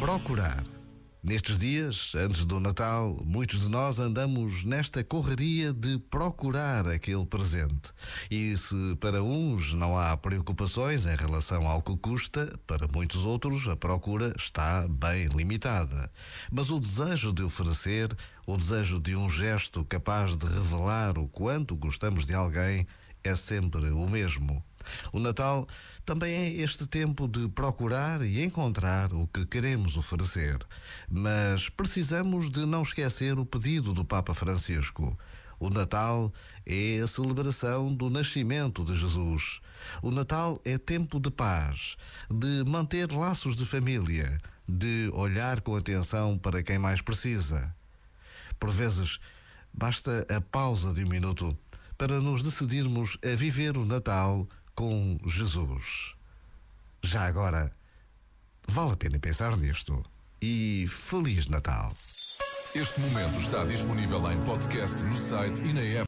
Procurar. Nestes dias, antes do Natal, muitos de nós andamos nesta correria de procurar aquele presente. E se para uns não há preocupações em relação ao que custa, para muitos outros a procura está bem limitada. Mas o desejo de oferecer, o desejo de um gesto capaz de revelar o quanto gostamos de alguém, é sempre o mesmo. O Natal também é este tempo de procurar e encontrar o que queremos oferecer. Mas precisamos de não esquecer o pedido do Papa Francisco. O Natal é a celebração do nascimento de Jesus. O Natal é tempo de paz, de manter laços de família, de olhar com atenção para quem mais precisa. Por vezes, basta a pausa de um minuto para nos decidirmos a viver o Natal com Jesus. Já agora, vale a pena pensar nisto. E Feliz Natal! Este momento está disponível em podcast no site e na app.